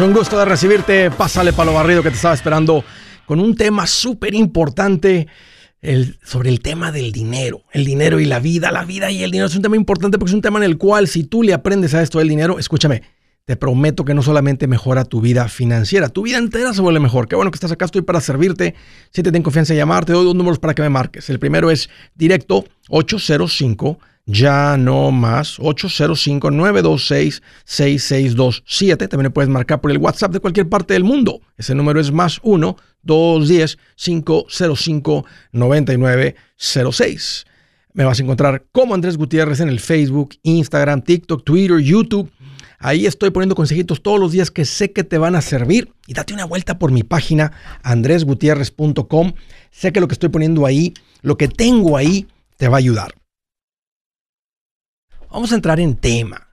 Un gusto de recibirte. Pásale para lo barrido que te estaba esperando con un tema súper importante sobre el tema del dinero. El dinero y la vida. La vida y el dinero es un tema importante porque es un tema en el cual si tú le aprendes a esto del dinero, escúchame, te prometo que no solamente mejora tu vida financiera, tu vida entera se vuelve mejor. Qué bueno que estás acá, estoy para servirte. Si te tengo confianza en llamar, te doy dos números para que me marques. El primero es directo 805 ya no más 805-926-6627. También puedes marcar por el WhatsApp de cualquier parte del mundo. Ese número es más 1-210-505-9906. Me vas a encontrar como Andrés Gutiérrez en el Facebook, Instagram, TikTok, Twitter, YouTube. Ahí estoy poniendo consejitos todos los días que sé que te van a servir. Y date una vuelta por mi página, andresgutierrez.com. Sé que lo que estoy poniendo ahí, lo que tengo ahí, te va a ayudar. Vamos a entrar en tema.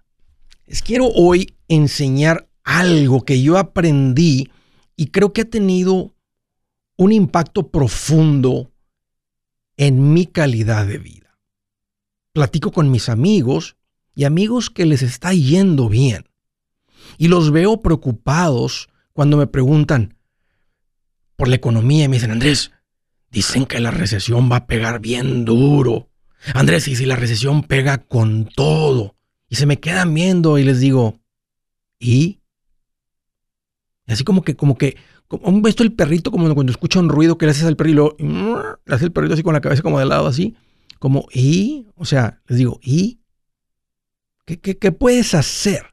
Les quiero hoy enseñar algo que yo aprendí y creo que ha tenido un impacto profundo en mi calidad de vida. Platico con mis amigos y amigos que les está yendo bien. Y los veo preocupados cuando me preguntan por la economía y me dicen, Andrés, dicen que la recesión va a pegar bien duro. Andrés, y si la recesión pega con todo, y se me quedan viendo y les digo, ¿y? así como que, como que, como visto el perrito, como cuando escucha un ruido que le haces al perrito, y le hace el perrito así con la cabeza como de lado, así, como, ¿y? O sea, les digo, ¿y? ¿Qué, qué, puedes hacer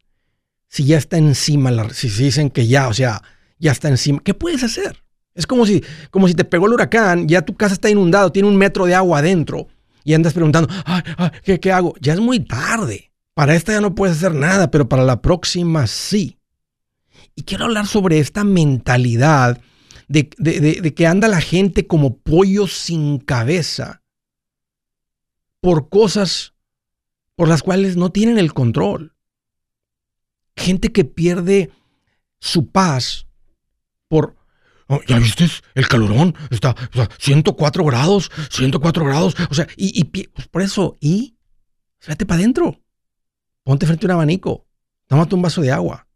si ya está encima, la, si dicen que ya, o sea, ya está encima? ¿Qué puedes hacer? Es como si, como si te pegó el huracán, ya tu casa está inundado, tiene un metro de agua adentro y andas preguntando, ¿qué, ¿qué, hago? Ya es muy tarde. Para esta ya no puedes hacer nada, pero para la próxima sí. Y quiero hablar sobre esta mentalidad de, de que anda la gente como pollo sin cabeza por cosas por las cuales no tienen el control. Gente que pierde su paz por ¿Ya viste? El calorón está o 104 grados, 104 grados. O sea, y, pues por eso, y vete para adentro. Ponte frente a un abanico. Tómate un vaso de agua.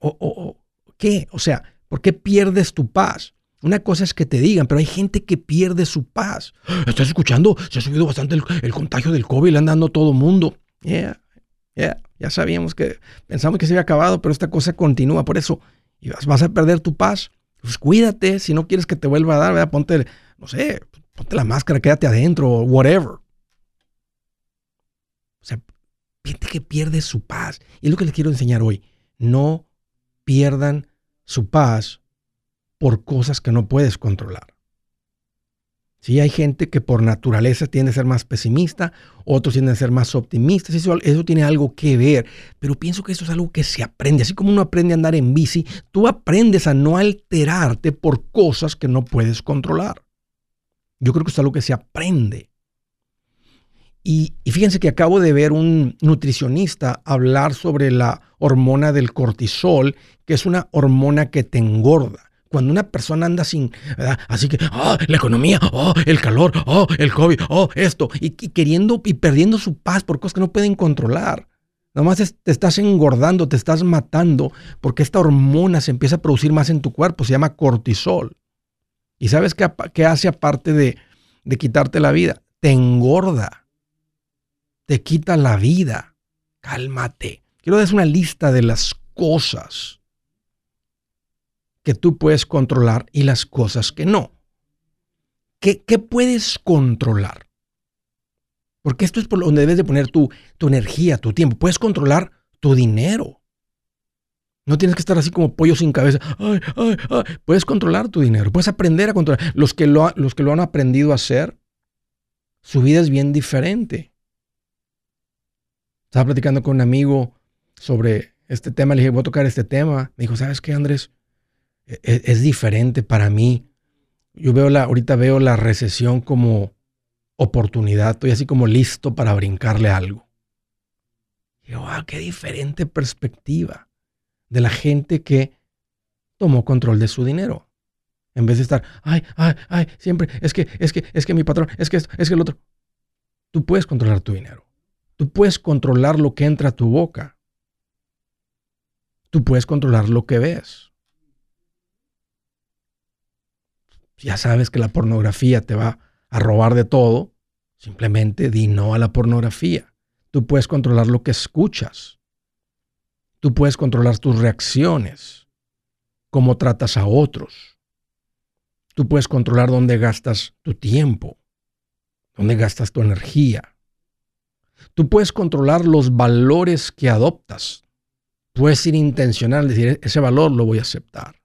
O, o, ¿Qué? O sea, ¿por qué pierdes tu paz? Una cosa es que te digan, pero hay gente que pierde su paz. ¿Estás escuchando? Se ha subido bastante el, contagio del COVID, le han dando a todo mundo. Yeah, yeah. Ya sabíamos que pensamos que se había acabado, pero esta cosa continúa. Por eso, y vas, a perder tu paz. Pues cuídate, si no quieres que te vuelva a dar, ¿verdad? ponte, no sé, ponte la máscara, quédate adentro, whatever. O sea, gente que pierde su paz. Y es lo que les quiero enseñar hoy. No pierdan su paz por cosas que no puedes controlar. Sí, hay gente que por naturaleza tiende a ser más pesimista, otros tienden a ser más optimistas, eso, eso tiene algo que ver, pero pienso que eso es algo que se aprende, así como uno aprende a andar en bici, tú aprendes a no alterarte por cosas que no puedes controlar. Yo creo que es algo que se aprende. Y, y fíjense que acabo de ver un nutricionista hablar sobre la hormona del cortisol, que es una hormona que te engorda cuando una persona anda sin, así que, oh, la economía, oh, el calor, oh, el COVID, oh, esto, y, queriendo y perdiendo su paz por cosas que no pueden controlar. Nomás te estás engordando, te estás matando, porque esta hormona se empieza a producir más en tu cuerpo, se llama cortisol. ¿Y sabes qué, qué hace aparte de, de quitarte la vida? Te engorda, te quita la vida. Cálmate. Quiero dar una lista de las cosas que tú puedes controlar y las cosas que no. ¿Qué, puedes controlar? Porque esto es por donde debes de poner tu, tu energía, tu tiempo. Puedes controlar tu dinero. No tienes que estar así como pollo sin cabeza. Puedes controlar tu dinero. Puedes aprender a controlar. Los que, lo, los que lo han aprendido a hacer, su vida es bien diferente. Estaba platicando con un amigo sobre este tema. Le dije, voy a tocar este tema. Me dijo, ¿sabes qué, Andrés? E-, e-, es, diferente para mí. Yo veo la, ahorita veo la recesión como oportunidad. Estoy así como listo para brincarle algo. Y yo, ah, qué diferente perspectiva de la gente que tomó control de su dinero. En vez de estar, ay, ay, ay, siempre, es que, es que, es que mi patrón, es que esto, es que el otro. Tú puedes controlar tu dinero. Tú puedes controlar lo que entra a tu boca. Tú puedes controlar lo que ves. Ya sabes que la pornografía te va a robar de todo. Simplemente di no a la pornografía. Tú puedes controlar lo que escuchas. Tú puedes controlar tus reacciones, cómo tratas a otros. Tú puedes controlar dónde gastas tu tiempo, dónde gastas tu energía. Tú puedes controlar los valores que adoptas. Puedes ir intencional, decir, ese valor lo voy a aceptar.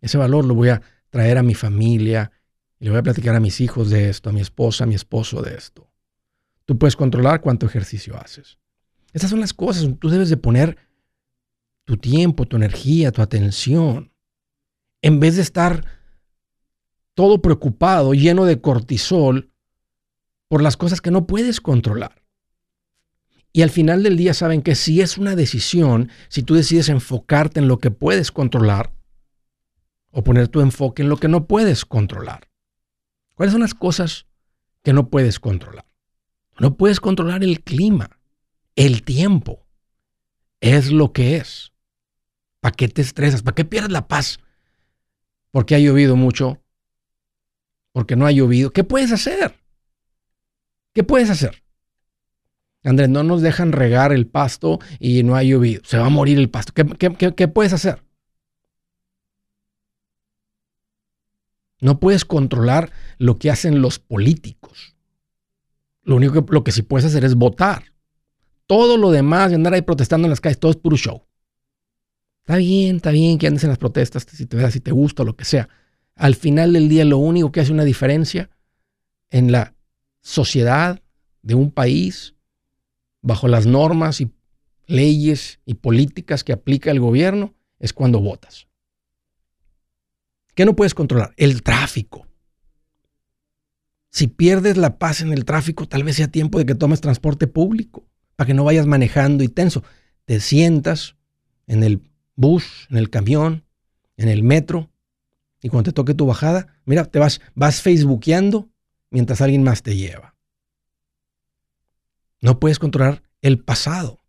Ese valor lo voy a traer a mi familia y le voy a platicar a mis hijos de esto, a mi esposa, a mi esposo de esto. Tú puedes controlar cuánto ejercicio haces. Esas son las cosas. Tú debes de poner tu tiempo, tu energía, tu atención. En vez de estar todo preocupado, lleno de cortisol por las cosas que no puedes controlar. Y al final del día saben que si es una decisión, si tú decides enfocarte en lo que puedes controlar o poner tu enfoque en lo que no puedes controlar. ¿Cuáles son las cosas que no puedes controlar? No puedes controlar el clima, el tiempo. Es lo que es. ¿Para qué te estresas? ¿Para qué pierdes la paz? Porque ha llovido mucho. Porque no ha llovido. ¿Qué puedes hacer? ¿Qué puedes hacer? Andrés, no nos dejan regar el pasto y no ha llovido. Se va a morir el pasto. ¿Qué, puedes hacer? No puedes controlar lo que hacen los políticos. Lo único que, lo que sí puedes hacer es votar. Todo lo demás, de andar ahí protestando en las calles, todo es puro show. Está bien, está bien que andes en las protestas, si te, si te gusta o lo que sea. Al final del día, lo único que hace una diferencia en la sociedad de un país bajo las normas y leyes y políticas que aplica el gobierno es cuando votas. ¿Qué no puedes controlar? El tráfico. Si pierdes la paz en el tráfico, tal vez sea tiempo de que tomes transporte público para que no vayas manejando y tenso. Te sientas en el bus, en el camión, en el metro y cuando te toque tu bajada, mira, te vas, vas facebookeando mientras alguien más te lleva. No puedes controlar el pasado.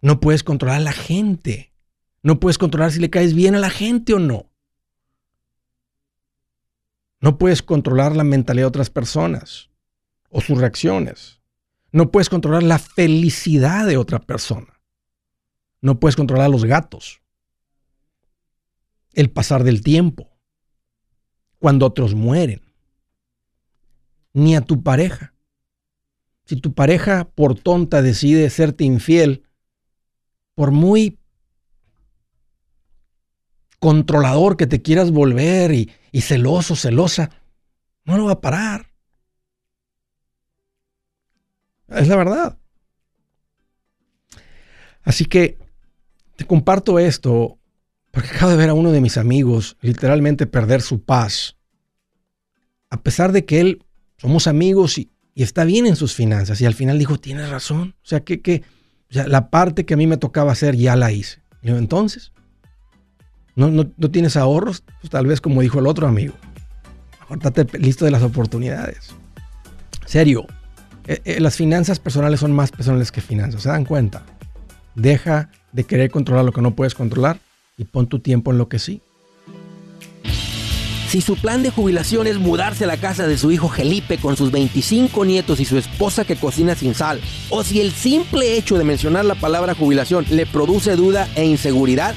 No puedes controlar a la gente. No puedes controlar si le caes bien a la gente o no. No puedes controlar la mentalidad de otras personas o sus reacciones. No puedes controlar la felicidad de otra persona. No puedes controlar los gatos. El pasar del tiempo. Cuando otros mueren. Ni a tu pareja. Si tu pareja por tonta decide serte infiel, por muy controlador que te quieras volver y, celoso, celosa, no lo va a parar. Es la verdad. Así que te comparto esto porque acabo de ver a uno de mis amigos literalmente perder su paz. A pesar de que él somos amigos y, y está bien en sus finanzas. Y al final dijo, tienes razón. O sea, que, que la parte que a mí me tocaba hacer ya la hice. Y entonces, ¿no, no, tienes ahorros? Pues tal vez como dijo el otro amigo. Ahorita listo de las oportunidades. Serio, eh, eh, las finanzas personales son más personales que finanzas. ¿Se dan cuenta? Deja de querer controlar lo que no puedes controlar y pon tu tiempo en lo que sí. Si su plan de jubilación es mudarse a la casa de su hijo Felipe con sus 25 nietos y su esposa que cocina sin sal, o si el simple hecho de mencionar la palabra jubilación le produce duda e inseguridad,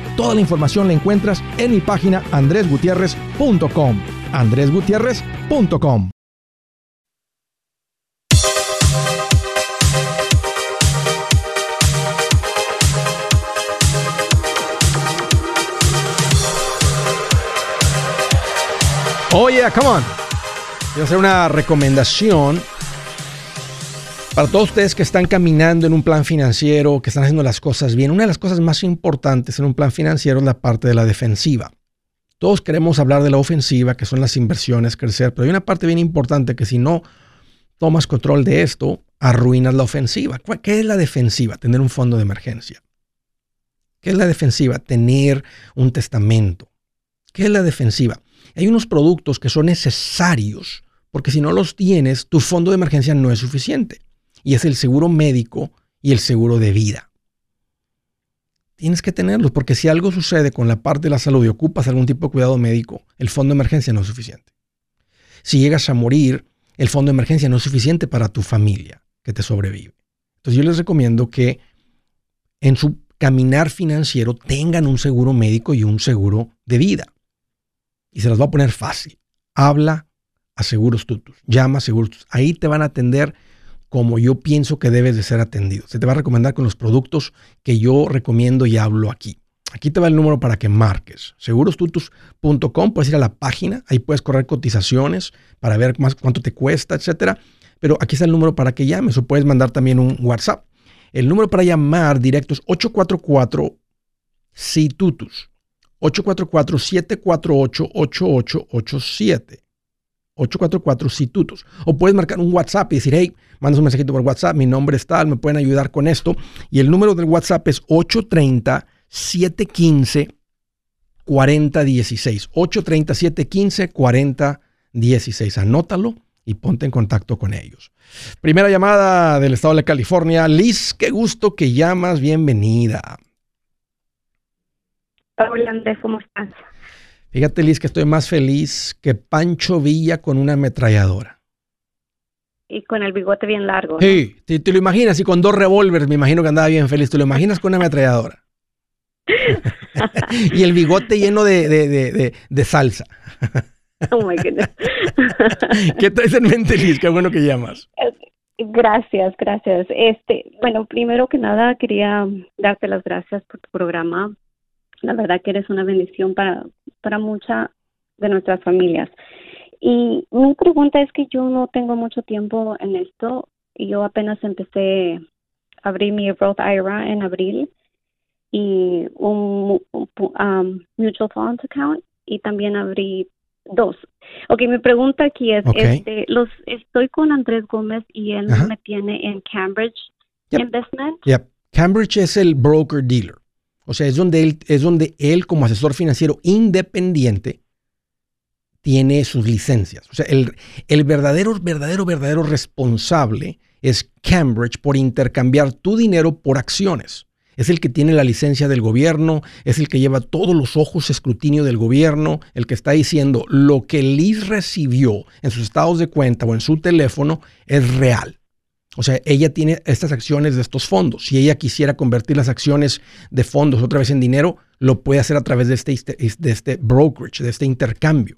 Toda la información la encuentras en mi página andresgutierrez.com. andresgutierrez.com. Oye, come on. Voy a hacer una recomendación para todos ustedes que están caminando en un plan financiero, que están haciendo las cosas bien, una de las cosas más importantes en un plan financiero es la parte de la defensiva. Todos queremos hablar de la ofensiva, que son las inversiones, crecer, pero hay una parte bien importante que si no tomas control de esto, arruinas la ofensiva. ¿Qué es la defensiva? Tener un fondo de emergencia. ¿Qué es la defensiva? Tener un testamento. ¿Qué es la defensiva? Hay unos productos que son necesarios porque si no los tienes, tu fondo de emergencia no es suficiente y es el seguro médico y el seguro de vida. Tienes que tenerlos porque si algo sucede con la parte de la salud y ocupas algún tipo de cuidado médico, el fondo de emergencia no es suficiente. Si llegas a morir, el fondo de emergencia no es suficiente para tu familia que te sobrevive. Entonces yo les recomiendo que en su caminar financiero tengan un seguro médico y un seguro de vida. Y se las va a poner fácil. Habla a Seguros Tutus. Llama a Seguros Tutus. Ahí te van a atender como yo pienso que debes de ser atendido. Se te va a recomendar con los productos que yo recomiendo y hablo aquí. Aquí te va el número para que marques. Segurostutus.com, puedes ir a la página, ahí puedes correr cotizaciones para ver más cuánto te cuesta, etcétera. Pero aquí está el número para que llames o puedes mandar también un WhatsApp. El número para llamar directo es 844 situtus 844 748 8887 844 situtus O puedes marcar un WhatsApp y decir, hey, mandas un mensajito por WhatsApp, mi nombre es tal, me pueden ayudar con esto. Y el número del WhatsApp es 830-715-4016. 830-715-4016. Anótalo y ponte en contacto con ellos. Primera llamada del estado de California. Liz, qué gusto que llamas. Bienvenida. Hola Andrés, ¿cómo estás? Fíjate, Liz, que estoy más feliz que Pancho Villa con una ametralladora. Y con el bigote bien largo. Sí, te, lo imaginas, y con dos revólveres, me imagino que andaba bien feliz. ¿Te lo imaginas con una ametralladora? y el bigote lleno de, salsa. oh my goodness. ¿Qué traes en mente, Liz? Qué bueno que llamas. Gracias, gracias. Este, bueno, primero que nada quería darte las gracias por tu programa. La verdad que eres una bendición para, para muchas de nuestras familias. Y mi pregunta es que yo no tengo mucho tiempo en esto. Yo apenas empecé a abrir mi Roth IRA en abril y un, um, mutual funds account y también abrí dos. Ok, mi pregunta aquí es, este, los estoy con Andrés Gómez y él me tiene en Cambridge Investment. Yep. Cambridge es el broker dealer. O sea, es donde él, es donde él como asesor financiero independiente tiene sus licencias. O sea, el, el verdadero, verdadero, verdadero responsable es Cambridge por intercambiar tu dinero por acciones. Es el que tiene la licencia del gobierno, es el que lleva todos los ojos escrutinio del gobierno, el que está diciendo lo que Liz recibió en sus estados de cuenta o en su teléfono es real. O sea, ella tiene estas acciones de estos fondos. Si ella quisiera convertir las acciones de fondos otra vez en dinero, lo puede hacer a través de este, de este brokerage, de este intercambio.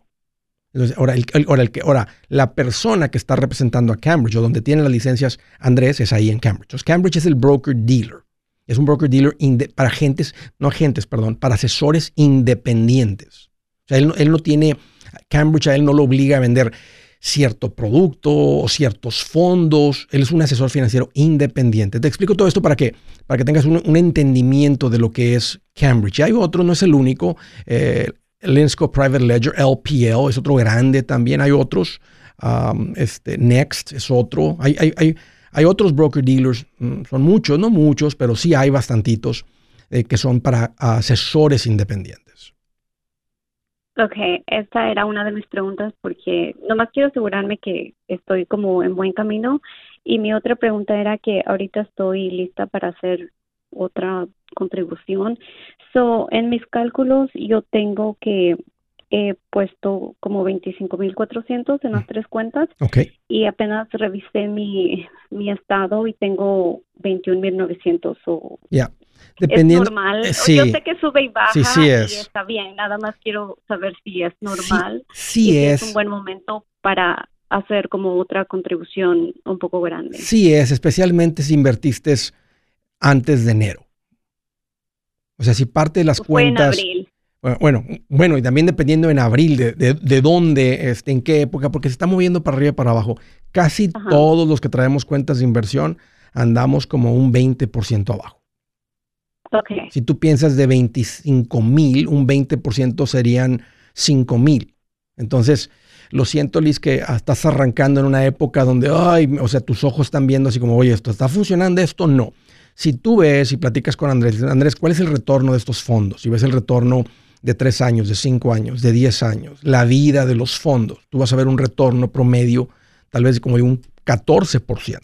Entonces, ahora, el, ahora, el ahora, la persona que está representando a Cambridge o donde tiene las licencias Andrés es ahí en Cambridge. Entonces, Cambridge es el broker dealer. Es un broker dealer para agentes, no agentes, perdón, para asesores independientes. O sea, él, él no tiene, Cambridge a él no lo obliga a vender cierto producto o ciertos fondos. Él es un asesor financiero independiente. Te explico todo esto para que, para que tengas un, entendimiento de lo que es Cambridge. hay otro, no es el único. Eh, Linsco Private Ledger, LPL, es otro grande también. Hay otros. Um, este, Next es otro. Hay, hay, hay, hay otros broker dealers, mm, son muchos, no muchos, pero sí hay bastantitos eh, que son para asesores independientes. Ok, esta era una de mis preguntas porque nomás quiero asegurarme que estoy como en buen camino y mi otra pregunta era que ahorita estoy lista para hacer otra contribución. So, en mis cálculos yo tengo que he puesto como 25.400 en las mm. tres cuentas. Okay. Y apenas revisé mi, mi estado y tengo 21.900. So ya. Dependiendo, es normal. Eh, sí. Yo sé que sube y baja sí, sí es. y está bien. Nada más quiero saber si es normal. Sí, sí es. es un buen momento para hacer como otra contribución un poco grande. Sí es, especialmente si invertiste antes de enero. O sea, si parte de las cuentas. En abril. Bueno, bueno, y también dependiendo en abril de, de, dónde, este, en qué época, porque se está moviendo para arriba y para abajo. Casi todos los que traemos cuentas de inversión andamos como un 20% abajo. Si tú piensas de 25 mil, un 20% serían 5 mil. Entonces, lo siento, Liz, que estás arrancando en una época donde, ay, o sea, tus ojos están viendo así como, oye, esto está funcionando, esto no. Si tú ves y platicas con Andrés, Andrés, ¿cuál es el retorno de estos fondos? Si ves el retorno de tres años, de cinco años, de diez años, la vida de los fondos, tú vas a ver un retorno promedio tal vez como de un 14%.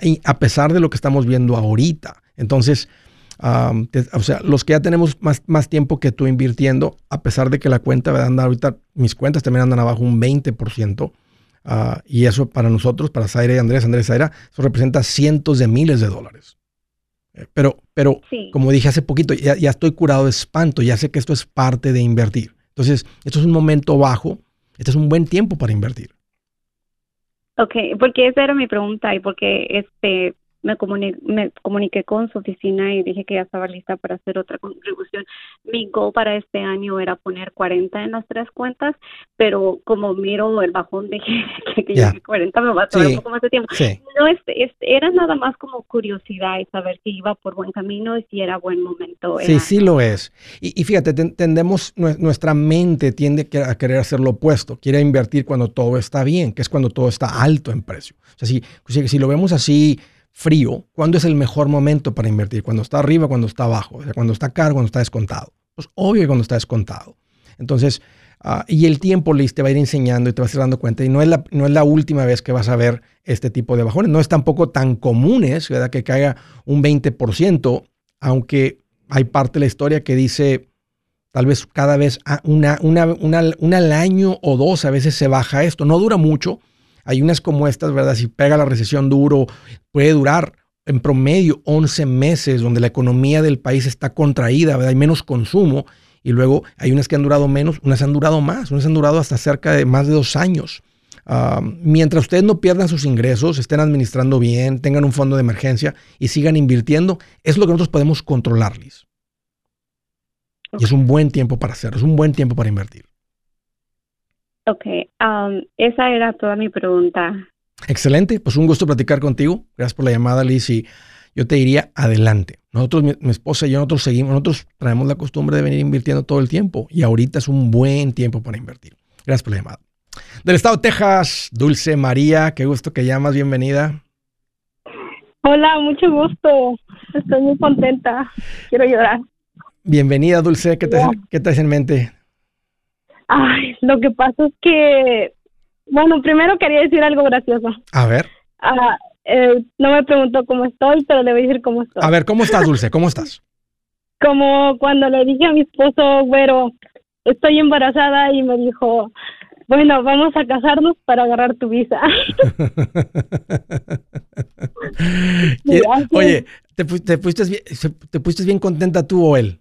Y a pesar de lo que estamos viendo ahorita. Entonces, o sea, los que ya tenemos más, más tiempo que tú invirtiendo, a pesar de que la cuenta va a andar ahorita, mis cuentas también andan abajo un 20%. Ah, y eso para nosotros, para Zaira y Andrés, Andrés Zaira, eso representa cientos de miles de dólares. Pero, pero como dije hace poquito, ya, estoy curado de espanto, ya sé que esto es parte de invertir. Entonces, esto es un momento bajo, este es un buen tiempo para invertir. Ok, porque esa era mi pregunta y porque este me, me comuniqué con su oficina y dije que ya estaba lista para hacer otra contribución. Mi goal para este año era poner 40 en las tres cuentas, pero como miro el bajón de que, que 40 me va a tomar un poco más de tiempo. No, es, era nada más como curiosidad y saber si iba por buen camino y si era buen momento. Sí, sí lo es. Y, fíjate, tendemos, nuestra mente tiende a querer hacer lo opuesto, quiere invertir cuando todo está bien, que es cuando todo está alto en precio. O sea, si, si lo vemos así, frío, ¿cuándo es el mejor momento para invertir? Cuando está arriba, cuando está abajo, o cuando está caro, cuando está descontado. Pues obvio que cuando está descontado. Entonces, ah, y el tiempo Liz te va a ir enseñando y te vas a ir dando cuenta. Y no es, la, no es la última vez que vas a ver este tipo de bajones. No es tampoco tan comunes, ¿verdad? Que caiga un 20%, aunque hay parte de la historia que dice tal vez cada vez una, una, una, una al año o dos a veces se baja esto. No dura mucho, hay unas como estas, ¿verdad? Si pega la recesión duro, puede durar en promedio 11 meses donde la economía del país está contraída, ¿verdad? Hay menos consumo y luego hay unas que han durado menos, unas han durado más, unas han durado hasta cerca de más de dos años. Mientras ustedes no pierdan sus ingresos, estén administrando bien, tengan un fondo de emergencia y sigan invirtiendo, es lo que nosotros podemos controlarles. Y es un buen tiempo para hacerlo, es un buen tiempo para invertir. Ok, um, esa era toda mi pregunta. Excelente, pues un gusto platicar contigo. Gracias por la llamada, Liz. Y yo te diría adelante. Nosotros, mi, esposa y yo, nosotros seguimos, nosotros traemos la costumbre de venir invirtiendo todo el tiempo y ahorita es un buen tiempo para invertir. Gracias por la llamada. Del estado de Texas, Dulce María, qué gusto que llamas, bienvenida. Hola, mucho gusto. Estoy muy contenta. Quiero llorar. Bienvenida, Dulce. ¿Qué te, ¿qué traes en mente? Ay, lo que pasa es que, bueno, primero quería decir algo gracioso. A ver. Ah, eh, no me preguntó cómo estoy, pero le voy a decir cómo estoy. A ver, ¿cómo estás, Dulce? ¿Cómo estás? Como cuando le dije a mi esposo, güero, estoy embarazada y me dijo, bueno, vamos a casarnos para agarrar tu visa. Oye, ¿te, te, pusiste, ¿te pusiste bien contenta tú o él?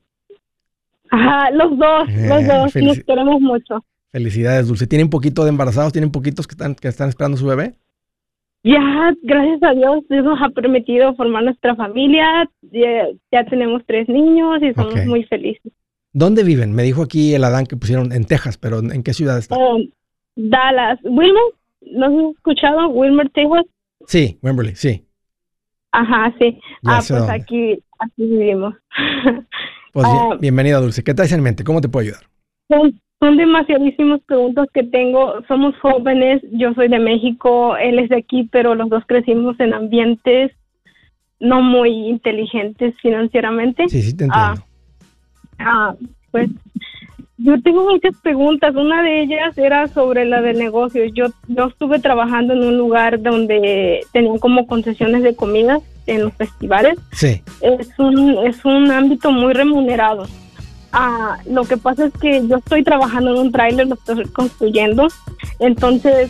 Ajá, los dos, los dos, nos queremos mucho. Felicidades, Dulce. ¿Tienen poquito de embarazados? ¿Tienen poquitos que están, que están esperando su bebé? Ya, gracias a Dios, Dios nos ha permitido formar nuestra familia. Ya, tenemos tres niños y somos muy felices. ¿Dónde viven? Me dijo aquí el Adán que pusieron en Texas, pero ¿en qué ciudad están? Um, Dallas. Wilmer, ¿no has escuchado? Wilmer, Texas. Sí, Wembley, sí. Ajá, sí. Ya ah, pues dónde. aquí, aquí vivimos. Pues Ah. bienvenida, Dulce. ¿Qué traes en mente? ¿Cómo te puedo ayudar? Son, son demasiadísimas preguntas que tengo. Somos jóvenes, yo soy de México, él es de aquí, pero los dos crecimos en ambientes no muy inteligentes financieramente. Sí, sí, te Ah. entiendo. Ah, pues yo tengo muchas preguntas. Una de ellas era sobre la de negocios. Yo, yo estuve trabajando en un lugar donde tenían como concesiones de comidas en los festivales. Sí, Es un, es un ámbito muy remunerado. Ah, lo que pasa es que yo estoy trabajando en un tráiler, lo estoy construyendo, entonces,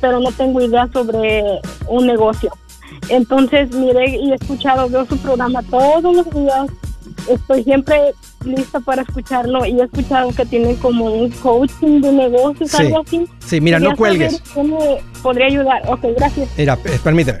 pero no tengo idea sobre un negocio. Entonces, mire y he escuchado, veo su programa todos los días, estoy siempre lista para escucharlo y he escuchado que tiene como un coaching de negocios, Sí. algo así. sí, mira, no Quería cuelgues. saber ¿Cómo podría ayudar? Ok, gracias. Mira, p- permíteme.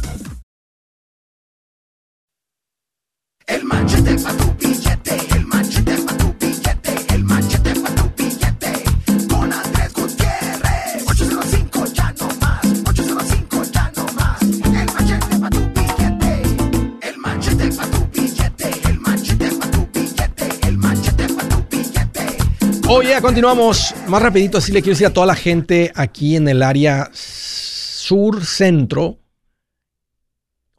El el el machete pa' tu billete. Con Andrés Gutiérrez. 805 ya no más, 805 ya no más. El. Oye, continuamos. Más rapidito, así le quiero decir a toda la gente aquí en el área sur-centro,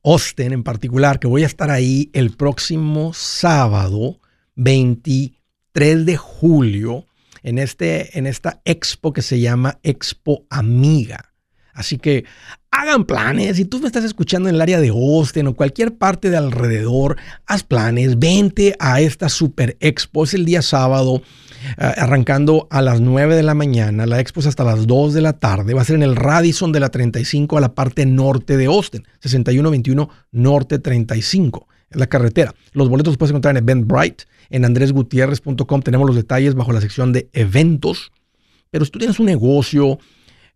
Austin en particular, que voy a estar ahí el próximo sábado 23 de julio en, este, en esta expo que se llama Expo Amiga. Así que hagan planes. Si tú me estás escuchando en el área de Austin o cualquier parte de alrededor, haz planes. Vente a esta super expo. Es el día sábado, arrancando a las 9 de la mañana. La expo es hasta las 2 de la tarde. Va a ser en el Radisson de la 35 a la parte norte de Austin. 6121 Norte 35. Es la carretera. Los boletos los puedes encontrar en Eventbrite. En andresgutierrez.com tenemos los detalles bajo la sección de eventos. Pero si tú tienes un negocio,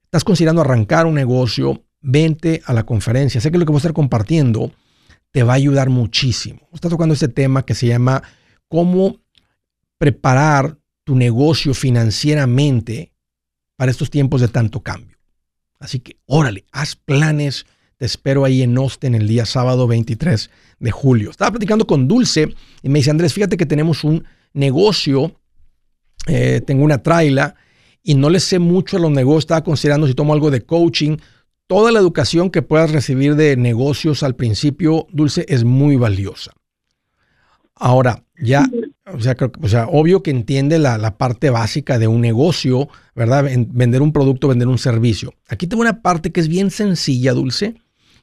estás considerando arrancar un negocio, vente a la conferencia. Sé que lo que voy a estar compartiendo te va a ayudar muchísimo. Está tocando este tema que se llama cómo preparar tu negocio financieramente para estos tiempos de tanto cambio. Así que órale, haz planes. Te espero ahí en Austin el día sábado 23 de julio. Estaba platicando con Dulce y me dice, Andrés, fíjate que tenemos un negocio, eh, tengo una traila y no le sé mucho a los negocios. Estaba considerando si tomo algo de coaching. Toda la educación que puedas recibir de negocios al principio, Dulce, es muy valiosa. Ahora, ya, o sea, creo que- o sea obvio que entiende la, la parte básica de un negocio, ¿verdad? En- vender un producto, vender un servicio. Aquí tengo una parte que es bien sencilla, Dulce,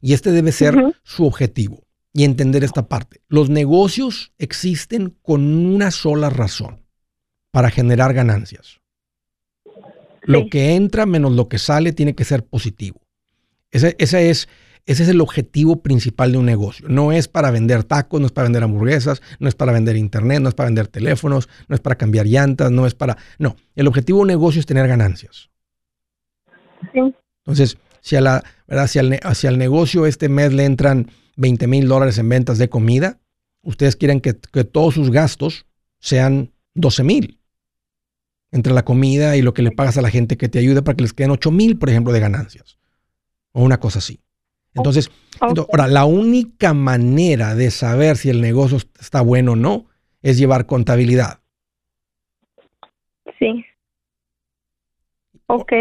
y este debe ser su objetivo. Y entender esta parte. Los negocios existen con una sola razón, para generar ganancias. Lo Sí. que entra menos lo que sale tiene que ser positivo. Ese es, ese es el objetivo principal de un negocio. No es para vender tacos, no es para vender hamburguesas, no es para vender internet, no es para vender teléfonos, no es para cambiar llantas, no es para... No, el objetivo de un negocio es tener ganancias. Sí. Entonces, si, a la, ¿verdad? Si, al, ne- si al negocio este mes le entran 20 mil dólares en ventas de comida, ustedes quieren que, que todos sus gastos sean 12 mil entre la comida y lo que le pagas a la gente que te ayude para que les queden 8 mil, por ejemplo, de ganancias. O una cosa así. Entonces, ahora, la única manera de saber si el negocio está bueno o no es llevar contabilidad. Sí. Ok.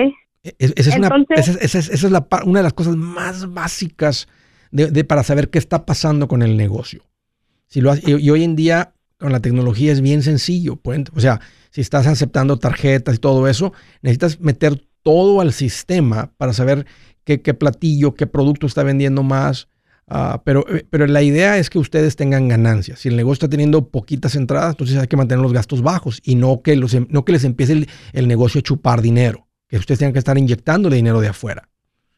Es- Esa es, una- esa es- esa es- esa es la una de las cosas más básicas de, de- para saber qué está pasando con el negocio. Si lo y, y hoy en día con la tecnología es bien sencillo. pueden- o sea, si estás aceptando tarjetas y todo eso, necesitas meter todo al sistema para saber qué, qué platillo, qué producto está vendiendo más. Ah, pero, eh, pero la idea es que ustedes tengan ganancias. Si el negocio está teniendo poquitas entradas, entonces hay que mantener los gastos bajos y no que, los, em- no que les empiece el, el negocio a chupar dinero, que ustedes tengan que estar inyectándole dinero de afuera.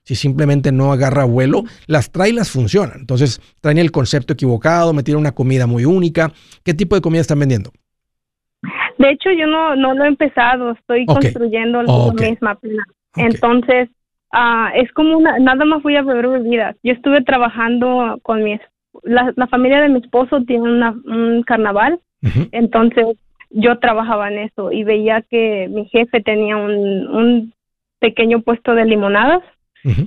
Si simplemente no agarra vuelo, las trailers funcionan. Entonces traen el concepto equivocado, metieron una comida muy única. ¿Qué tipo de comida están vendiendo? De hecho, yo no, no lo he empezado, estoy Ok. construyendo Ok. la misma apenas. Ok. Entonces, ah, es como una, nada más voy a beber bebidas. Yo estuve trabajando con mi, la, la familia de mi esposo tiene una, un carnaval, entonces yo trabajaba en eso y veía que mi jefe tenía un, un pequeño puesto de limonadas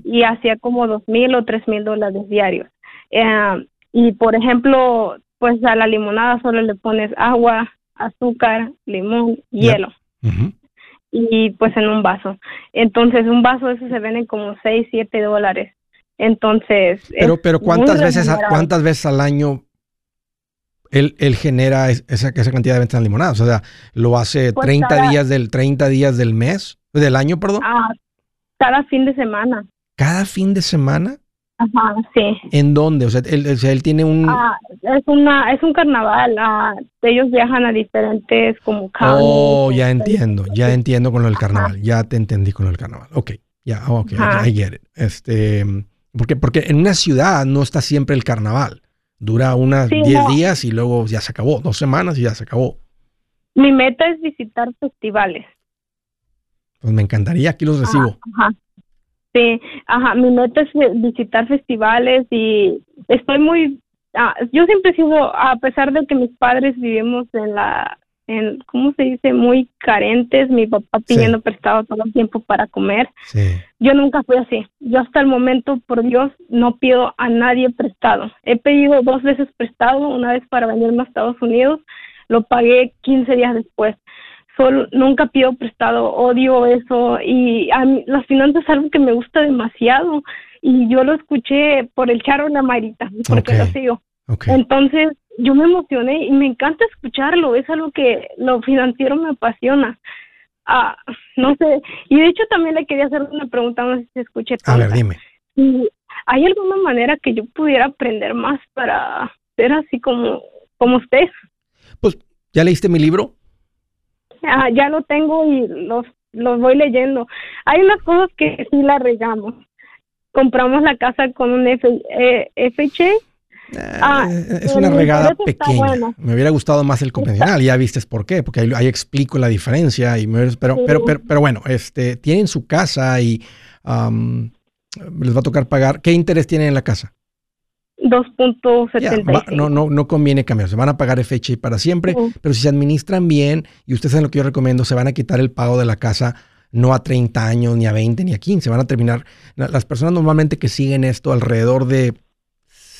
y hacía como dos mil o tres mil dólares diarios. Eh, y por ejemplo, pues a la limonada solo le pones agua, azúcar, limón, hielo. Y pues en un vaso. Entonces un vaso de eso se venden como 6, 7 dólares. Entonces... Pero, pero ¿cuántas veces, a-. ¿cuántas veces al año él, él genera es- esa, esa cantidad de ventas en limonadas? O sea, ¿lo hace Pues 30 cada- días del 30 días del mes? ¿Del año, perdón? Ah, cada fin de semana. ¿Cada fin de semana? Ajá, sí. ¿En dónde? O sea, él, o sea, él tiene un... Ah, es una es un carnaval. ah, ellos viajan a diferentes como oh, counties, ya o- entiendo, ya entiendo con lo del carnaval. Ya te entendí con lo del carnaval. Ok, ya, ok, Ajá. I, get it. Este, porque, porque en una ciudad no está siempre el carnaval. Dura unas Sí, 10 no. días y luego ya se acabó. Dos semanas y ya se acabó. Mi meta es visitar festivales. Pues me encantaría, aquí los recibo. Ajá. Sí, ajá, mi meta es eh, visitar festivales y estoy muy, ah, yo siempre sigo, a pesar de que mis padres vivimos en la, en, ¿cómo se dice? Muy carentes, mi papá Sí. pidiendo prestado todo el tiempo para comer. Sí. Yo nunca fui así. Yo hasta el momento, por Dios, no pido a nadie prestado. He pedido dos veces prestado, una vez para venirme a Estados Unidos, lo pagué 15 días después. Solo, nunca pido prestado, odio eso y a mí, las finanzas es algo que me gusta demasiado y yo lo escuché por el Charo La Marita, porque Ok. lo sigo. Ok. Entonces, yo me emocioné y me encanta escucharlo, es algo que lo financiero me apasiona. Ah, no sé, y de hecho también le quería hacer una pregunta, no sé si escuché A ver, tonta. dime. ¿Y ¿Hay alguna manera que yo pudiera aprender más para ser así como, como usted? Pues, ¿ya leíste mi libro? Ah, ya lo tengo y los, los voy leyendo. Hay unas cosas que sí la regamos. Compramos la casa con un F, eh. Ah, Eh, es pero una regada pequeña. bueno. Me hubiera gustado más el convencional, ya vistes por qué, porque ahí, ahí explico la diferencia. Y me pero, Sí. pero, pero, pero bueno, este, tienen su casa y les va a tocar pagar. ¿Qué interés tienen en la casa? Ya, 2.75. va- no, no, no conviene cambiar. Se van a pagar FHA para siempre, pero si se administran bien, y ustedes saben lo que yo recomiendo, se van a quitar el pago de la casa no a 30 años, ni a 20, ni a 15. Van a terminar. la- Las personas normalmente que siguen esto alrededor de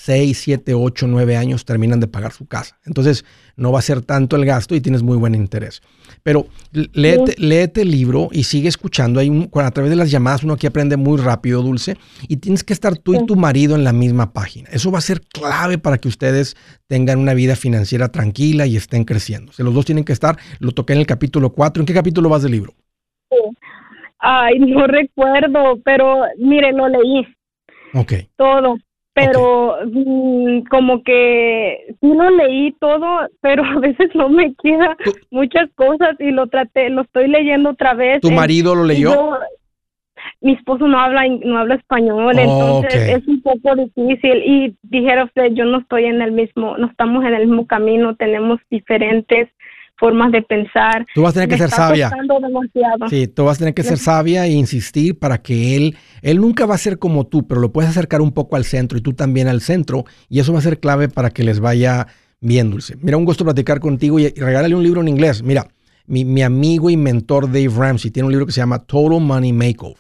6, 7, 8, 9 años terminan de pagar su casa. Entonces no va a ser tanto el gasto y tienes muy buen interés. Pero léete, léete el libro y sigue escuchando. Hay un, a través de las llamadas uno aquí aprende muy rápido, Dulce, y tienes que estar tú y tu marido en la misma página. Eso va a ser clave para que ustedes tengan una vida financiera tranquila y estén creciendo. O sea, los dos tienen que estar, lo toqué en el capítulo 4. ¿En qué capítulo vas del libro? Ay, no recuerdo, pero mire, lo leí Ok. todo. Pero mm, como que sí lo leí todo, pero a veces no me queda Tú- muchas cosas y lo traté, lo estoy leyendo otra vez. ¿Tu marido lo leyó? yo- mi esposo no habla no habla español, entonces Ok. es un poco difícil y dijera usted, yo no estoy en el mismo, no estamos en el mismo camino, tenemos diferentes formas de pensar. Tú vas a tener que Me ser sabia. demasiado. Sí, tú vas a tener que ser sabia e insistir para que él, él nunca va a ser como tú, pero lo puedes acercar un poco al centro y tú también al centro, y eso va a ser clave para que les vaya bien dulce. Mira, un gusto platicar contigo y, y regálale un libro en inglés. Mira, mi, mi amigo y mentor Dave Ramsey tiene un libro que se llama Total Money Makeover.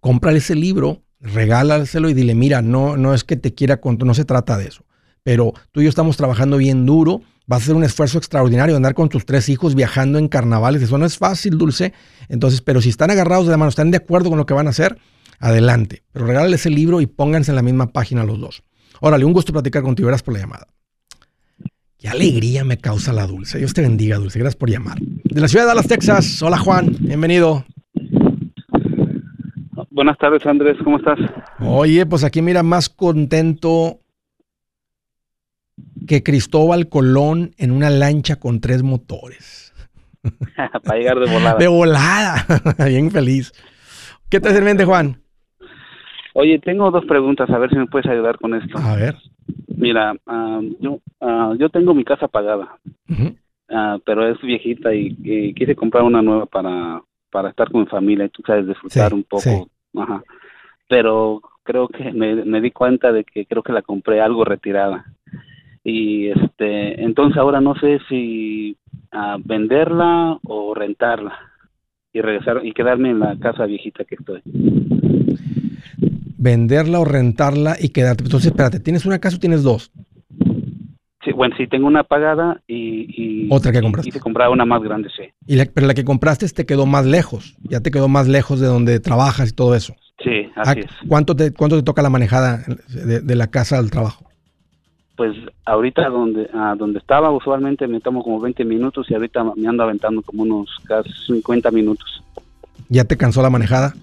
Cómprale ese libro, regálaselo y dile, mira, no, no es que te quiera contar, no se trata de eso, pero tú y yo estamos trabajando bien duro vas a hacer un esfuerzo extraordinario, andar con tus tres hijos viajando en carnavales, eso no es fácil, Dulce. Entonces, pero si están agarrados de la mano, están de acuerdo con lo que van a hacer, adelante. Pero regálales el libro y pónganse en la misma página los dos. Órale, un gusto platicar contigo, gracias por la llamada. Qué alegría me causa la Dulce. Dios te bendiga, Dulce. Gracias por llamar. De la ciudad de Dallas, Texas. Hola, Juan. Bienvenido. Buenas tardes, Andrés, ¿cómo estás? Oye, pues aquí mira, más contento que Cristóbal Colón en una lancha con tres motores. Para llegar de volada. De volada. Bien feliz. ¿Qué te hace en mente, Juan? Oye, tengo dos preguntas, a ver si me puedes ayudar con esto. A ver. Mira, ah, yo, ah, yo tengo mi casa pagada, ah, pero es viejita y, y quise comprar una nueva para, para estar con mi familia y tú sabes, disfrutar Sí, un poco. sí. Ajá. Pero creo que me, me di cuenta de que creo que la compré algo retirada. Y este, entonces ahora no sé si ah, venderla o rentarla y regresar y quedarme en la casa viejita que estoy. Venderla o rentarla y quedarte. Entonces, espérate, ¿tienes una casa o tienes dos? Sí, bueno, sí, tengo una pagada y... y Otra que compraste. Y te comprar una más grande, sí. Y la, pero la que compraste te quedó más lejos. Ya te quedó más lejos de donde trabajas y todo eso. Sí, así es. ¿Cuánto te, ¿Cuánto te toca la manejada de, de la casa al trabajo? Pues ahorita donde a donde estaba usualmente me tomo como 20 minutos y ahorita me ando aventando como unos casi 50 minutos. ¿Ya te cansó la manejada?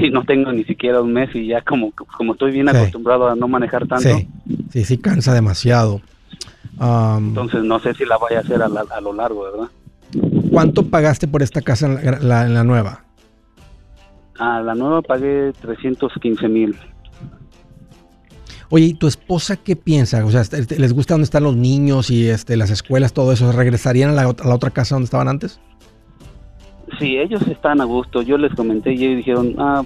Y no tengo ni siquiera un mes y ya como como estoy bien Sí. acostumbrado a no manejar tanto, Sí, sí, sí cansa demasiado. Entonces no sé si la vaya a hacer a, la- a lo largo, ¿verdad? ¿Cuánto pagaste por esta casa en la, la- en la nueva? A la nueva pagué 315 mil. Oye, ¿y tu esposa qué piensa? O sea, este, ¿les gusta dónde están los niños y este, las escuelas, todo eso? ¿Regresarían a la, ot- a la otra casa donde estaban antes? Sí, ellos están a gusto. Yo les comenté y ellos dijeron, ah,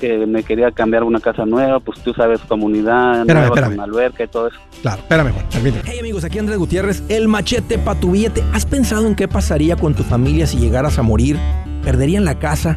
que me quería cambiar una casa nueva, pues tú sabes, comunidad, Espérame, nueva espérame. con alberca y todo eso. Claro, espérame, Juan, permíteme. Hey amigos, aquí Andrés Gutiérrez, el machete para tu billete. ¿Has pensado en qué pasaría con tu familia si llegaras a morir? ¿Perderían la casa?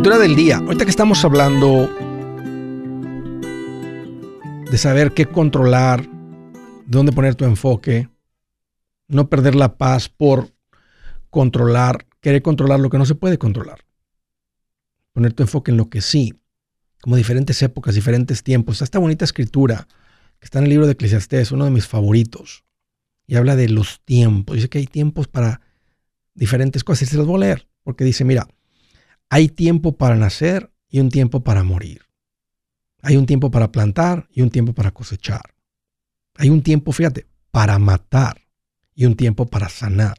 escritura del día. Ahorita que estamos hablando de saber qué controlar, dónde poner tu enfoque, no perder la paz por controlar, querer controlar lo que no se puede controlar. Poner tu enfoque en lo que sí, como diferentes épocas, diferentes tiempos. Esta bonita escritura que está en el libro de Eclesiastés, uno de mis favoritos, y habla de los tiempos. Dice que hay tiempos para diferentes cosas. Y se los voy a leer, porque dice, mira, hay tiempo para nacer y un tiempo para morir. Hay un tiempo para plantar y un tiempo para cosechar. Hay un tiempo, fíjate, para matar y un tiempo para sanar.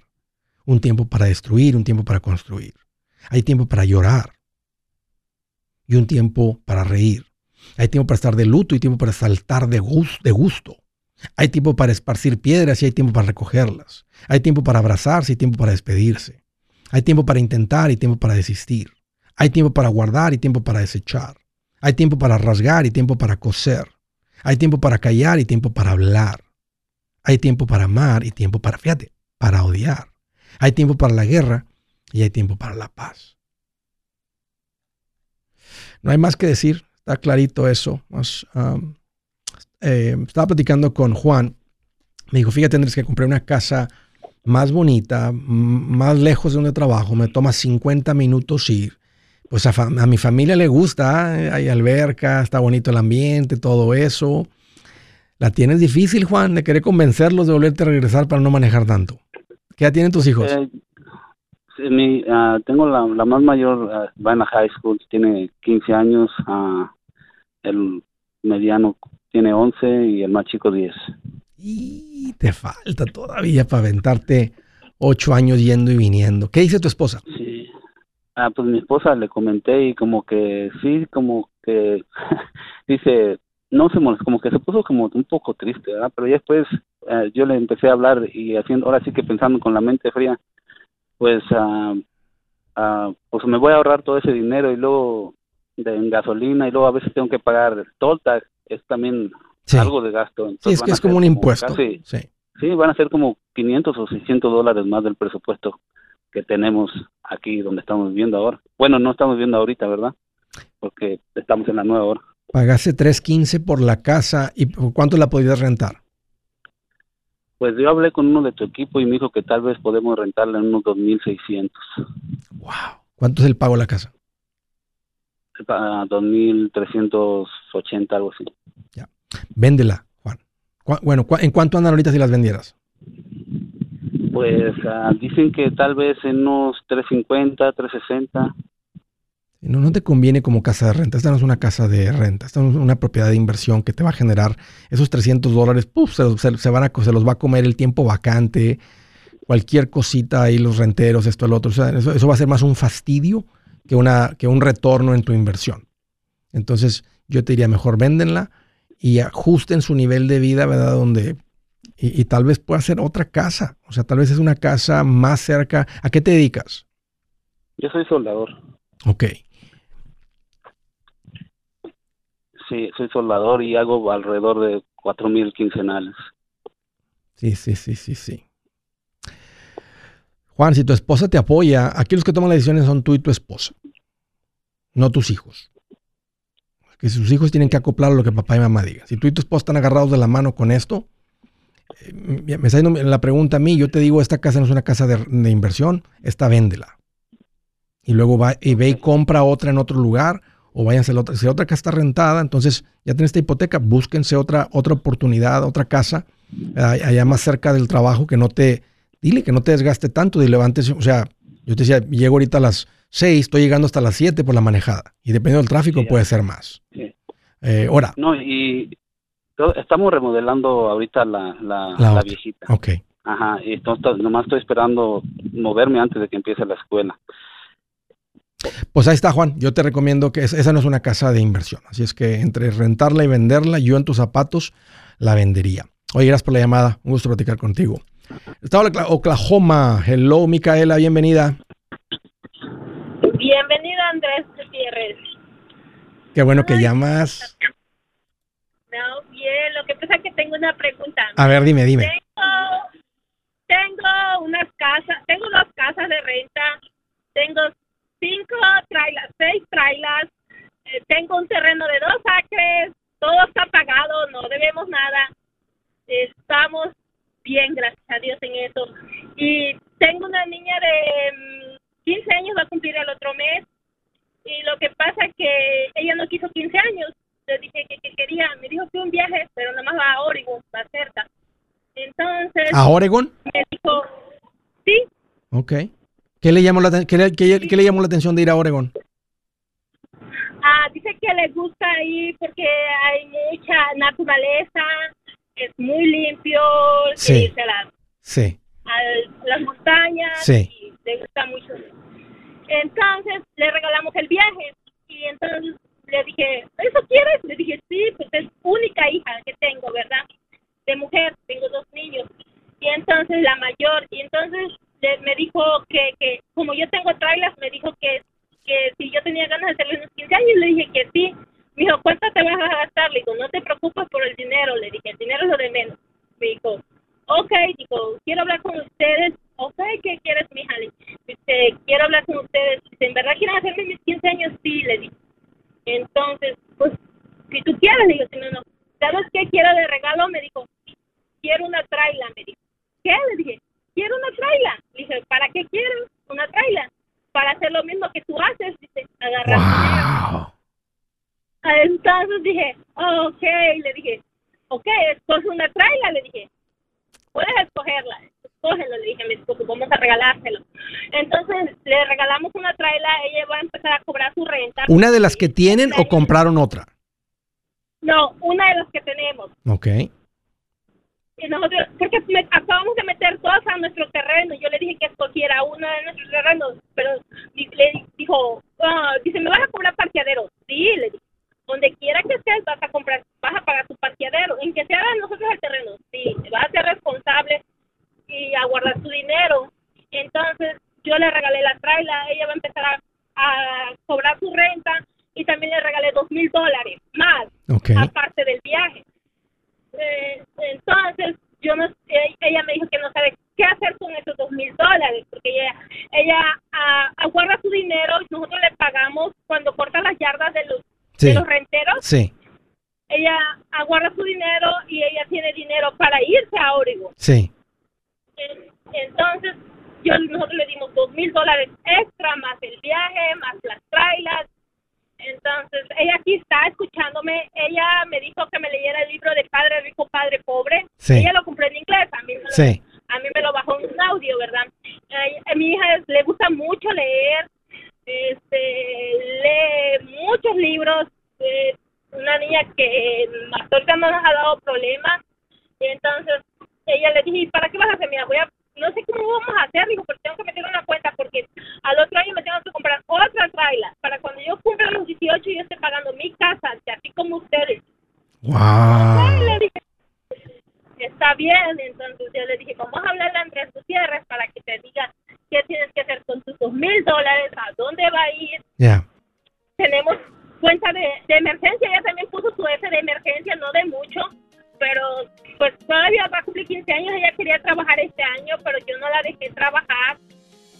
Un tiempo para destruir, un tiempo para construir. Hay tiempo para llorar y un tiempo para reír. Hay tiempo para estar de luto y tiempo para saltar de gus- de gusto. Hay tiempo para esparcir piedras y hay tiempo para recogerlas. Hay tiempo para abrazarse y tiempo para despedirse. Hay tiempo para intentar y tiempo para desistir. Hay tiempo para guardar y tiempo para desechar. Hay tiempo para rasgar y tiempo para coser. Hay tiempo para callar y tiempo para hablar. Hay tiempo para amar y tiempo para, fíjate, para odiar. Hay tiempo para la guerra y hay tiempo para la paz. No hay más que decir, está clarito eso. Um, eh, estaba platicando con Juan. Me dijo, fíjate, Andrés, que compré una casa más bonita, más lejos de donde trabajo. Me toma 50 minutos ir, pues a, mi familia le gusta, ¿eh? hay alberca, está bonito el ambiente, todo eso. La tienes difícil, Juan, de querer convencerlos de volverte a regresar para no manejar tanto. ¿Qué edad tienen tus hijos? Eh, mi, ah, tengo la, la más mayor, ah, va en la high school, tiene 15 años, ah, el mediano tiene 11 y el más chico 10. Y te falta todavía para aventarte ocho años yendo y viniendo. ¿Qué dice tu esposa? Sí. Ah, pues mi esposa le comenté y como que sí, como que dice, no se molestó, como que se puso como un poco triste, ¿verdad? Pero ya después eh, yo le empecé a hablar y haciendo, ahora sí que pensando con la mente fría, pues, ah, ah, pues me voy a ahorrar todo ese dinero y luego de, en gasolina y luego a veces tengo que pagar toll tax, es también Sí. algo de gasto. Sí, Entonces es van que es como un impuesto. casi- Sí. Sí, van a ser como 500 o 600 dólares más del presupuesto que tenemos aquí donde estamos viviendo ahora. Bueno, no estamos viviendo ahorita, ¿verdad? Porque estamos en la nueva hora. Pagaste 3.15 por la casa y ¿por cuánto la podías rentar? Pues yo hablé con uno de tu equipo y me dijo que tal vez podemos rentarla en unos 2.600, Wow. ¿Cuánto es el pago de la casa? a 2.380, algo así. Véndela, Juan. Bueno, ¿en cuánto andan ahorita si las vendieras? Pues ah, dicen que tal vez en unos 350, 360. No, no te conviene como casa de renta. Esta no es una casa de renta. Esta no es una propiedad de inversión que te va a generar esos 300 dólares. Puf, se, se- van a, se los va a comer el tiempo vacante. Cualquier cosita ahí, los renteros, esto, el otro. O sea, eso, eso va a ser más un fastidio que, una, que un retorno en tu inversión. Entonces, yo te diría mejor véndenla y ajusten su nivel de vida, ¿verdad? Donde. Y, y tal vez pueda ser otra casa. O sea, tal vez es una casa más cerca. ¿A qué te dedicas? Yo soy soldador. Ok. Sí, soy soldador y hago alrededor de 4.000 quincenales. Sí, sí, sí, sí, sí. Juan, si tu esposa te apoya, aquí los que toman las decisiones son tú y tu esposa, no tus hijos. Que sus hijos tienen que acoplar a lo que papá y mamá digan. Si tú y tu esposa están agarrados de la mano con esto, me está yendo la pregunta a mí, yo te digo, esta casa no es una casa de, de inversión, esta véndela. Y luego va y ve y compra otra en otro lugar o váyanse a la otra. Si la otra casa está rentada, entonces ya tienen esta hipoteca, búsquense otra, otra oportunidad, otra casa eh, allá más cerca del trabajo que no te, dile que no te desgaste tanto, dile levantes, o sea, yo te decía, llego ahorita a las 6, estoy llegando hasta las 7 por la manejada y dependiendo del tráfico Sí, puede ser más. Sí. Eh, ahora, No, y estamos remodelando ahorita la, la, La la otra. viejita. ok. Ajá, y entonces nomás estoy esperando moverme antes de que empiece la escuela. Pues ahí está, Juan. Yo te recomiendo que es- esa no es una casa de inversión. Así es que entre rentarla y venderla, yo en tus zapatos la vendería. Oye, gracias por la llamada. Un gusto platicar contigo. En Ocla- Oklahoma. Hello, Micaela, bienvenida. Bienvenido Andrés Gutiérrez. Qué bueno que llamas. No, bien, lo que pasa es que tengo una pregunta. A ver, dime, dime. Tengo, tengo unas casas, tengo dos casas de renta, tengo cinco trailers, seis trailers, eh, tengo un terreno de dos acres, todo está pagado, no debemos nada, estamos bien, gracias a Dios en eso. Y tengo una niña de mm, 15 años, va a cumplir el otro mes, y lo que pasa es que ella no quiso 15 años, le dije quería, me dijo que un viaje, pero nada más va a Oregon, va cerca. Entonces ¿A Oregon? me dijo, sí, Ok. ¿Qué le, llamó la, qué le- qué- qué le llamó la atención de ir a Oregon? ah, dice que le gusta ir porque hay mucha naturaleza, es muy limpio, Sí. que irse a, las- Sí, a las montañas Sí. y le gusta mucho. Entonces le regalamos el viaje y entonces le dije, ¿eso quieres? Le dije, sí, pues es única hija que tengo, ¿verdad? De mujer, tengo dos niños. Y entonces la mayor, y entonces me dijo que, que como yo tengo trailers, me dijo que, que si yo tenía ganas de hacerle unos 15 años, le dije que sí. Me dijo, ¿cuánto te vas a gastar? Le digo, no te preocupes por el dinero. Le dije, el dinero es lo de menos. Me dijo, ok, dijo, quiero hablar con ustedes. Ok, ¿qué quieres, mija? Le dice, quiero hablar con ustedes. Dice, ¿en verdad quieren hacerme mis 15 años? Sí, le dije. Entonces, pues, si tú quieres, le digo, si no, no. ¿Sabes qué quiero de regalo? Me dijo, quiero una traila, me dijo. ¿Qué? Le dije, quiero una traila. Le dije, ¿para qué quieres una traila? Para hacer lo mismo que tú haces, dice, agarrar. Wow. Entonces dije, ok, le dije, ok, escoge una traila, le dije, puedes escogerla, escógelo, le dije a mi esposo, vamos a regalárselo. Entonces le regalamos una traila, ella va a empezar a cobrar su renta. ¿Una de las que tienen o compraron otra? No, una de las que tenemos. Ok. Y nosotros, porque me- acabamos de meter todas a nuestro terreno, yo le dije que escogiera una de nuestros terrenos, pero le dijo, ah, dice, ¿me vas a cobrar parqueadero? Sí, le dije, donde quiera que estés vas a comprar, vas a pagar tu parqueadero, en que sea nosotros el terreno, sí, vas a ser responsable y a guardar tu dinero. Entonces yo le regalé la traila, ella va a empezar a, a cobrar su renta y también le regalé dos mil dólares más Ok. aparte del viaje. Eh, entonces, yo no eh, ella me dijo que no sabe qué hacer con esos dos mil dólares, porque ella, ella ah, aguarda su dinero y nosotros le pagamos cuando corta las yardas de los, Sí. de los renteros, Sí, ella aguarda su dinero y ella tiene dinero para irse a Oregon. sí. En- Entonces, yo nosotros le dimos dos mil dólares extra, más el viaje, más las trailas. Entonces, ella aquí está escuchándome. Ella me dijo que me leyera el libro de Padre Rico, Padre Pobre. Sí. Ella lo compró en inglés. A mí me lo, Sí. a mí me lo bajó en un audio, ¿verdad? A mi hija es- le gusta mucho leer. Este, lee muchos libros. eh, una niña que hasta ahorita no nos ha dado problemas. Y entonces ella le dije, "¿Y ¿para qué vas a hacer? Mira, voy a, no sé cómo vamos a hacer, dijo, pero tengo que meter una cuenta porque al otro año me tengo que comprar otra traila para cuando yo cumpla los 18 y yo esté pagando mi casa, así como ustedes. Wow. Le dije, está bien, entonces yo le dije, vamos a hablarle a Andrés Gutiérrez para que te diga qué tienes que hacer con tus dos mil dólares, a dónde va a ir, Ya. tenemos cuenta de, de emergencia, ella también puso su F de emergencia, no de mucho, pero pues todavía va a cumplir 15 años, ella quería trabajar este año, pero yo no la dejé trabajar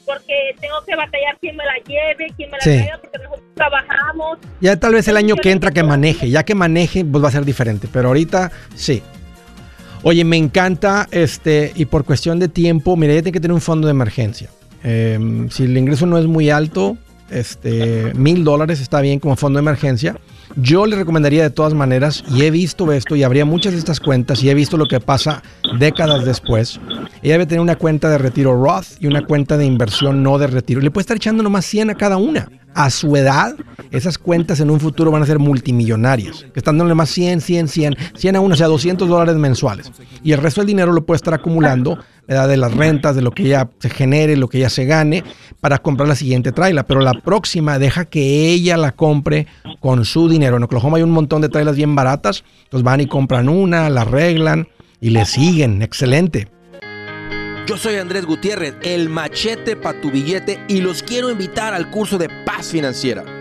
porque tengo que batallar quién me la lleve, quién me la Sí. traiga, porque nosotros trabajamos. Ya tal vez el año que entra que maneje, ya que maneje, pues va a ser diferente. Pero ahorita sí. Oye, me encanta, este, y por cuestión de tiempo, mira, ya tiene que tener un fondo de emergencia. Eh, si el ingreso no es muy alto, este, mil dólares está bien como fondo de emergencia. Yo le recomendaría de todas maneras, y he visto esto, y habría muchas de estas cuentas, y he visto lo que pasa décadas después. Ella debe tener una cuenta de retiro Roth y una cuenta de inversión no de retiro. Le puede estar echando nomás 100 a cada una. A su edad, esas cuentas en un futuro van a ser multimillonarias. Que están dándole más 100, 100, 100, 100 a una, o sea, 200 dólares mensuales. Y el resto del dinero lo puede estar acumulando de las rentas, de lo que ella se genere, lo que ella se gane, para comprar la siguiente traila. Pero la próxima deja que ella la compre con su dinero. En Oklahoma hay un montón de trailas bien baratas. Entonces van y compran una, la arreglan y le siguen. Excelente. Yo soy Andrés Gutiérrez, el machete para tu billete y los quiero invitar al curso de paz financiera.